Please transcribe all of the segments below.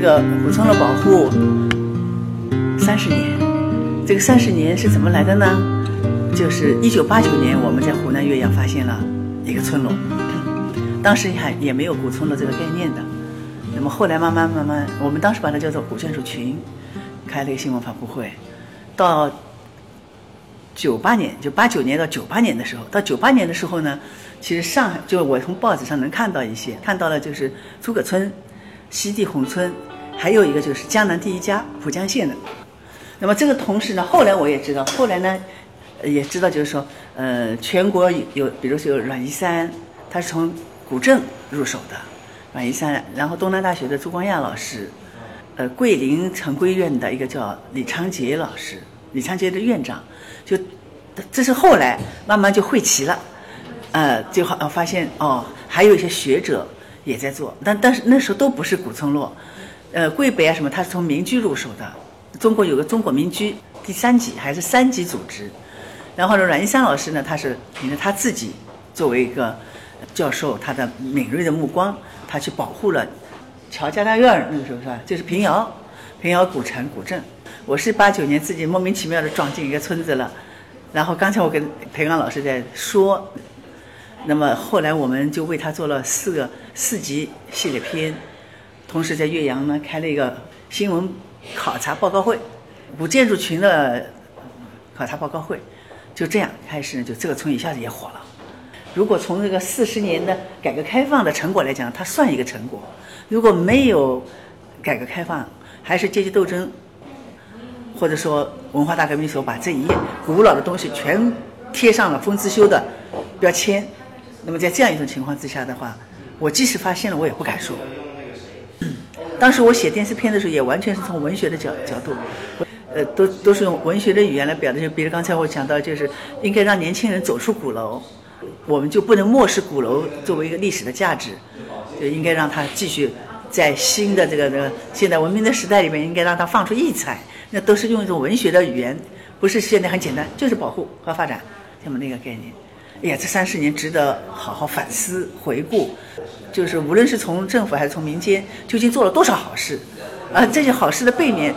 这个古村落保护三十年，这个三十年是怎么来的呢？就是一九八九年，我们在湖南岳阳发现了一个村落，当时还也没有古村落这个概念的。那么后来慢慢慢慢，我们当时把它叫做古建筑群，开了一个新闻发布会。到九八年，就八九年到九八年的时候，到九八年的时候呢，其实上海就我从报纸上能看到一些，看到了就是诸葛村、西递宏村，还有一个就是江南第一家浦江县的。那么这个同时呢，后来我也知道，后来呢。也知道，就是说，呃，全国有，比如说有阮一山，他是从古镇入手的，阮一山，然后东南大学的朱光亚老师，呃，桂林城规院的一个叫李昌杰老师，李昌杰的院长，就这是后来慢慢就汇齐了，呃，就好发现哦，还有一些学者也在做，但但是那时候都不是古村落，呃，桂北啊什么，他是从民居入手的，中国有个中国民居第三级还是三级组织。然后呢，阮一山老师呢，他是凭着他自己作为一个教授，他的敏锐的目光，他去保护了乔家大院那个时候是吧？就是平遥，平遥古城古镇。我是八九年自己莫名其妙的撞进一个村子了。然后刚才我跟裴刚老师在说，那么后来我们就为他做了四个四集系列片，同时在岳阳呢开了一个新闻考察报告会，古建筑群的考察报告会。就这样开始，就这个村一下子也火了。如果从这个四十年的改革开放的成果来讲，它算一个成果；如果没有改革开放，还是阶级斗争，或者说文化大革命时候把这一页古老的东西全贴上了封自修的标签，那么在这样一种情况之下的话，我即使发现了，我也不敢说。当时我写电视片的时候，也完全是从文学的角角度。呃，都都是用文学的语言来表达。就比如刚才我讲到，就是应该让年轻人走出鼓楼，我们就不能漠视鼓楼作为一个历史的价值，就应该让它继续在新的这个这个现代文明的时代里面，应该让它放出异彩。那都是用一种文学的语言，不是现在很简单，就是保护和发展这么那个概念。哎呀，这三十年值得好好反思回顾，就是无论是从政府还是从民间，究竟做了多少好事，啊，这些好事的背面。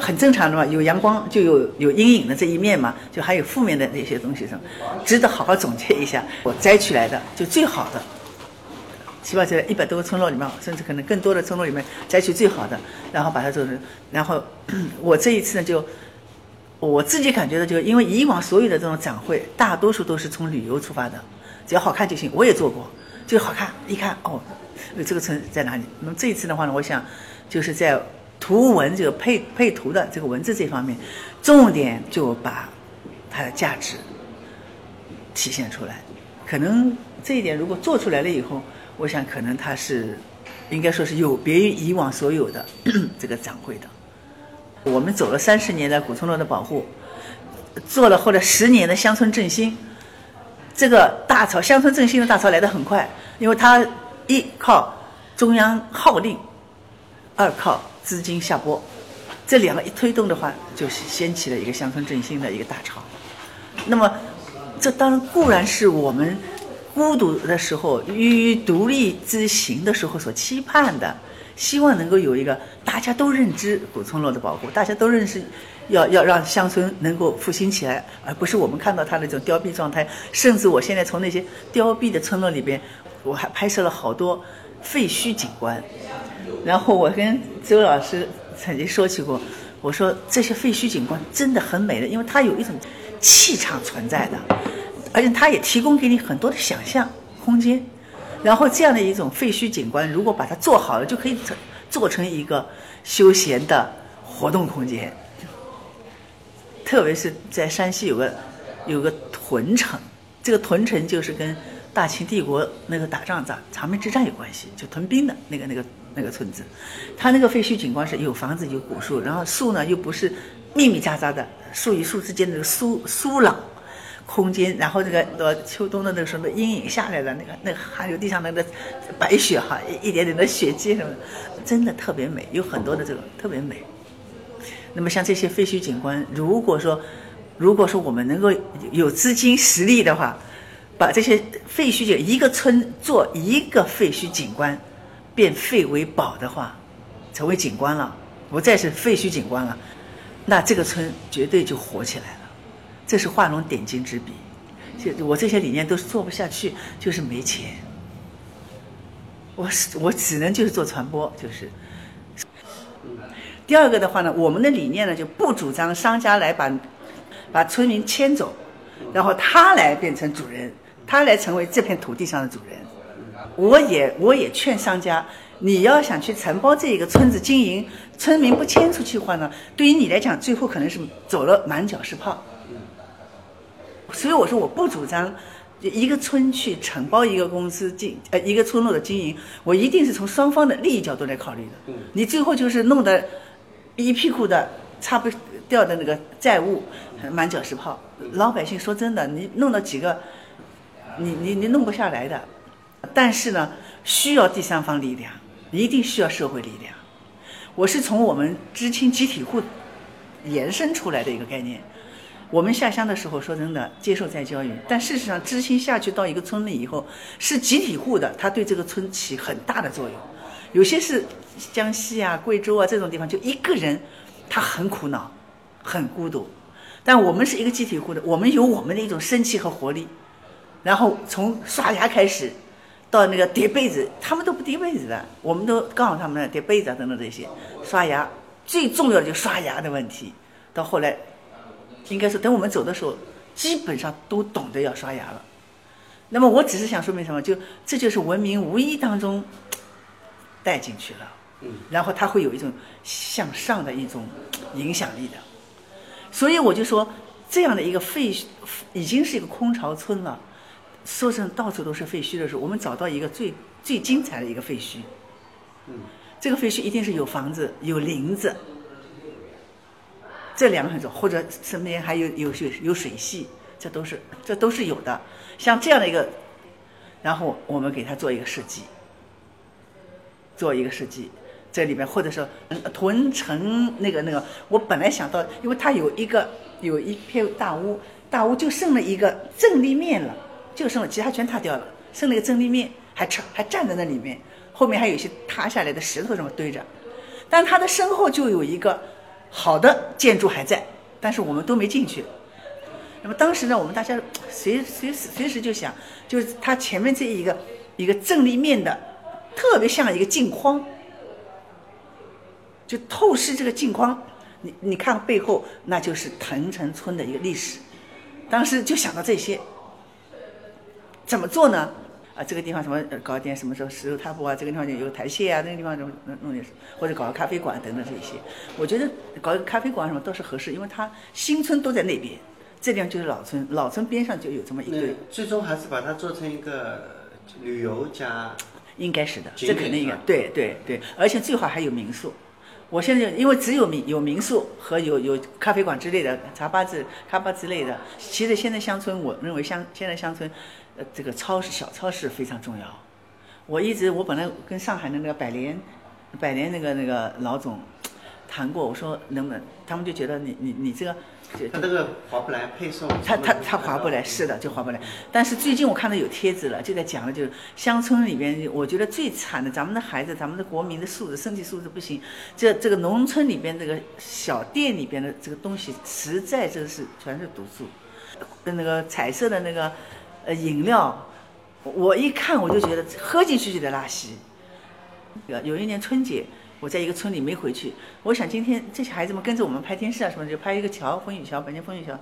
很正常的嘛，有阳光就有有阴影的这一面嘛，就还有负面的那些东西，是值得好好总结一下。我摘取来的就最好的，起码在一百多个村落里面，甚至可能更多的村落里面摘取最好的，然后把它做成。然后 我这一次呢，就我自己感觉到，就因为以往所有的这种展会，大多数都是从旅游出发的，只要好看就行。我也做过，就好看，一看哦，这个村在哪里？那么这一次的话呢，我想就是在。图文这个配配图的这个文字这方面，重点就把它的价值体现出来。可能这一点如果做出来了以后，我想可能它是应该说是有别于以往所有的 这个展会的。我们走了三十年的古村落的保护，做了后来十年的乡村振兴，这个大潮乡村振兴的大潮来得很快，因为它一靠中央号令，二靠。资金下拨，这两个一推动的话，就掀起了一个乡村振兴的一个大潮。那么，这当然固然是我们孤独的时候、于独立之行的时候所期盼的，希望能够有一个大家都认知古村落的保护，大家都认识要要让乡村能够复兴起来，而不是我们看到它那种凋敝状态。甚至我现在从那些凋敝的村落里边，我还拍摄了好多废墟景观。然后我跟周老师曾经说起过，我说这些废墟景观真的很美的，因为它有一种气场存在的，而且它也提供给你很多的想象空间。然后这样的一种废墟景观，如果把它做好了，就可以做成一个休闲的活动空间。特别是在山西有个有个屯城，这个屯城就是跟大清帝国那个打仗战长命之战有关系，就屯兵的那个那个。那个村子，它那个废墟景观是有房子有古树，然后树呢又不是密密匝匝的，树与树之间的疏疏朗空间，然后这个呃秋冬的那个什么阴影下来的那个那个还有地上那个白雪哈，一点点的雪迹什么的，真的特别美，有很多的这个特别美。那么像这些废墟景观，如果说如果说我们能够有资金实力的话，把这些废墟景一个村做一个废墟景观。变废为宝的话，成为景观了，不再是废墟景观了，那这个村绝对就火起来了。这是画龙点睛之笔。就我这些理念都做不下去，就是没钱。我是我只能就是做传播，就是。第二个的话呢，我们的理念呢就不主张商家来把把村民迁走，然后他来变成主人，他来成为这片土地上的主人。我也我也劝商家，你要想去承包这一个村子经营，村民不迁出去的话呢，对于你来讲，最后可能是走了满脚是泡。所以我说我不主张一个村去承包一个公司经呃一个村落的经营，我一定是从双方的利益角度来考虑的。你最后就是弄得一屁股的擦不掉的那个债务，满脚是泡。老百姓说真的，你弄了几个，你你你弄不下来的。但是呢，需要第三方力量，一定需要社会力量。我是从我们知青集体户延伸出来的一个概念。我们下乡的时候，说真的，接受再教育。但事实上，知青下去到一个村里以后，是集体户的，他对这个村起很大的作用。有些是江西啊、贵州啊这种地方，就一个人，他很苦恼，很孤独。但我们是一个集体户的，我们有我们的一种生气和活力。然后从刷牙开始。到那个叠被子，他们都不叠被子的，我们都告诉他们叠被子啊等等这些。刷牙最重要的就刷牙的问题。到后来，应该是等我们走的时候，基本上都懂得要刷牙了。那么我只是想说明什么？就这就是文明无意当中带进去了，然后它会有一种向上的一种影响力的。所以我就说，这样的一个废墟已经是一个空巢村了。说成到处都是废墟的时候，我们找到一个最最精彩的一个废墟。嗯，这个废墟一定是有房子、有林子，这两个很重要，或者身边还有有水有水系，这都是这都是有的。像这样的一个，然后我们给它做一个设计，做一个设计，这里面或者说屯城那个那个，我本来想到，因为它有一个有一片大屋，大屋就剩了一个正立面了。就剩了，其他全塌掉了，剩了一个正立面，还站还站在那里面，后面还有一些塌下来的石头什么堆着，但它的身后就有一个好的建筑还在，但是我们都没进去。那么当时呢，我们大家随随时随时就想，就是它前面这一个一个正立面的，特别像一个镜框，就透视这个镜框，你你看背后那就是藤城村的一个历史，当时就想到这些。怎么做呢？啊，这个地方什么搞点什么时候石头踏步啊？这个地方有台阶啊，那个地方怎么弄弄点，或者搞个咖啡馆等等这些。我觉得搞一个咖啡馆什么倒是合适，因为它新村都在那边，这地方就是老村，老村边上就有这么一个。最终还是把它做成一个旅游加，应该是的，这肯定应该对对对，而且最好还有民宿。我现在因为只有民有民宿和有有咖啡馆之类的茶吧子咖吧之类的，其实现在乡村，我认为乡现在乡村。呃，这个超市小超市非常重要。我一直我本来跟上海的那个百联，百联那个那个老总谈过，我说能不能，他们就觉得你你你这个，他这个划不来配送。他他他划不来，是的，就划不来。但是最近我看到有帖子了，就在讲了，就是乡村里边，我觉得最惨的，咱们的孩子，咱们的国民的素质，身体素质不行。这这个农村里边这个小店里边的这个东西，实在这是全是毒素，跟那个彩色的那个。呃，饮料，我一看我就觉得喝进去就得拉稀。有一年春节，我在一个村里没回去，我想今天这些孩子们跟着我们拍电视啊什么，就拍一个桥，风雨桥，百年风雨桥。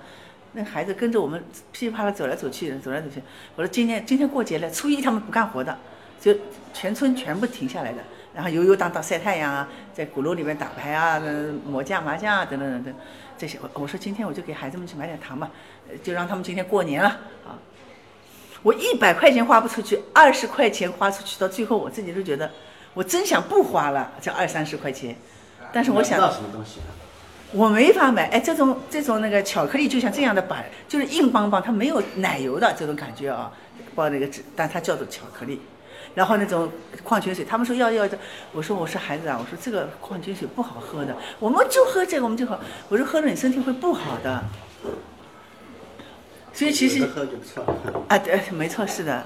那孩子跟着我们噼里啪啦走来走去，走来走去。我说今天今天过节了，初一他们不干活的，就全村全部停下来的，然后游游荡荡晒太阳啊，在鼓楼里面打牌啊、抹将麻将啊等等等等这些。我我说今天我就给孩子们去买点糖吧，就让他们今天过年了啊。我一百块钱花不出去，二十块钱花出去，到最后我自己都觉得，我真想不花了，这二三十块钱。但是我想，什么东西？我没法买。哎，这种这种那个巧克力就像这样的板，就是硬邦邦，它没有奶油的这种感觉啊，包那个纸，但它叫做巧克力。然后那种矿泉水，他们说要要的，我说我是孩子啊，我说这个矿泉水不好喝的，我们就喝这个，我们就喝。我说喝了你身体会不好的。所以其实啊，对，没错，是的。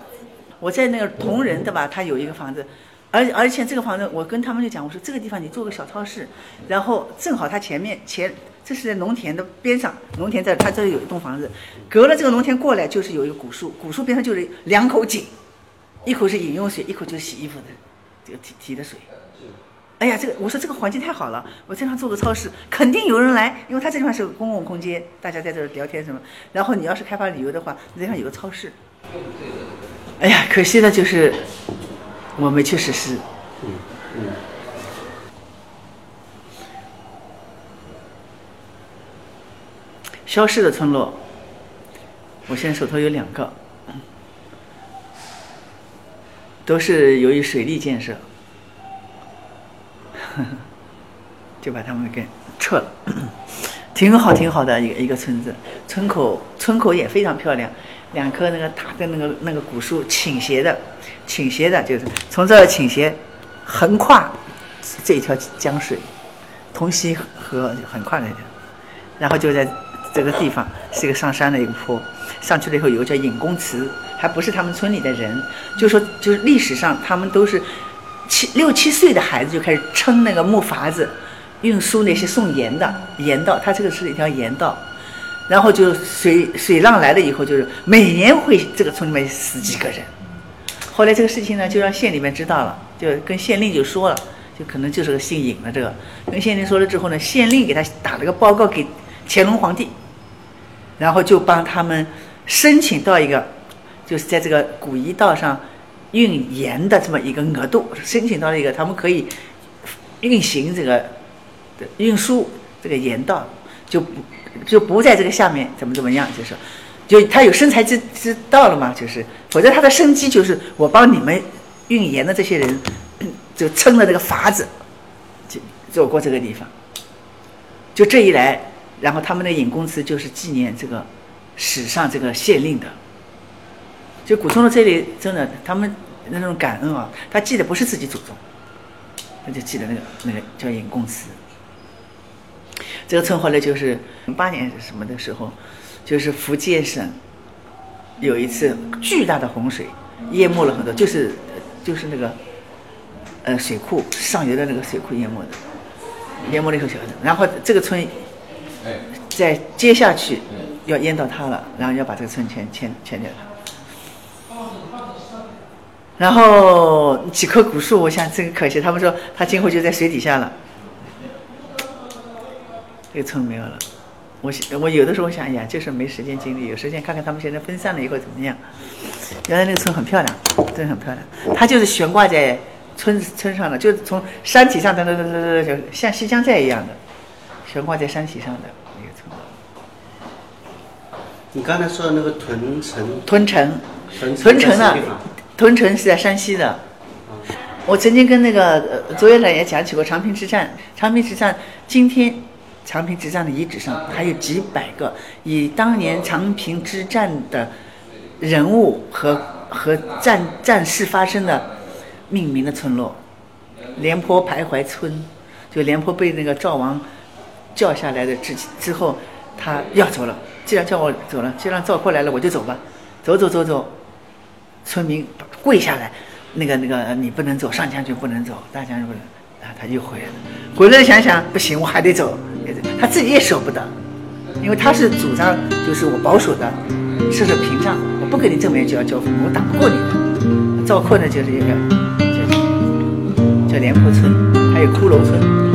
我在那个同仁对吧？他有一个房子，而而且这个房子，我跟他们就讲，我说这个地方你做个小超市，然后正好它前面前这是在农田的边上，农田在它这里有一栋房子，隔了这个农田过来就是有一个古树，古树边上就是两口井，一口是饮用水，一口就是洗衣服的这个提提的水。哎呀，这个我说这个环境太好了，我这样做个超市，肯定有人来，因为它这地方是公共空间，大家在这聊天什么。然后你要是开发旅游的话，这地方有个超市。哎呀，可惜的就是我没去实施。嗯嗯，消失的村落，我现在手头有两个，都是由于水利建设，就把他们给撤了。挺好，挺好的一个一个村子，村口村口也非常漂亮，两棵那个大的那个那个古树倾斜的，倾斜的，就是从这儿倾斜，横跨这一条江水，同溪河横跨那条，然后就在这个地方是一个上山的一个坡，上去了以后有个叫引公祠，还不是他们村里的人，就说就是历史上他们都是七六七岁的孩子就开始撑那个木筏子。运输那些送盐的盐道，它这个是一条盐道，然后就水水浪来了以后，就是每年会这个村里面死几个人。后来这个事情呢，就让县里面知道了，就跟县令就说了，就可能就是个姓尹的这个，跟县令说了之后呢，县令给他打了个报告给乾隆皇帝，然后就帮他们申请到一个，就是在这个古颐道上运盐的这么一个额度，申请到了一个他们可以运行这个。运输这个盐道就不就不在这个下面怎么怎么样，就是就他有生财之之道了嘛，就是否则他的生机就是我帮你们运盐的这些人就撑了这个筏子就走过这个地方，就这一来，然后他们的引公祠就是纪念这个史上这个县令的，就古村落这里真的他们那种感恩啊，他记得不是自己祖宗，他就记得那个那个叫引公祠。这个村后来就是零八年什么的时候，就是福建省有一次巨大的洪水，淹没了很多，就是就是那个呃水库上游的那个水库淹没的，淹没了以后，然后这个村在接下去要淹到它了，然后要把这个村全迁迁掉它。然后几棵古树，我想这个可惜，他们说他今后就在水底下了。这个村没有了，我我有的时候想，哎呀，就是没时间精力，有时间看看他们现在分散了以后怎么样。原来那个村很漂亮，真的很漂亮，它就是悬挂在村村上的，就是从山体上噔噔噔噔噔，就像西江寨一样的，悬挂在山体上的那个村。你刚才说的那个屯城，屯城，屯城呢？屯城是在山西的。我曾经跟那个卓院长也讲起过长平之战，长平之战今天。长平之战的遗址上还有几百个以当年长平之战的人物和和战战事发生的命名的村落，廉颇徘徊村，就廉颇被那个赵王叫下来的之之后，他要走了。既然叫我走了，既然赵括来了，我就走吧。走走走走，村民跪下来，那个那个你不能走，上将军不能走，大将军不能。然后，他又回来了。回来想想不行，我还得走。他自己也舍不得，因为他是主张就是我保守的，设置屏障，我不跟你正面就要交锋，我打不过你的。赵括呢就是一个叫叫廉颇村，还有骷髅村。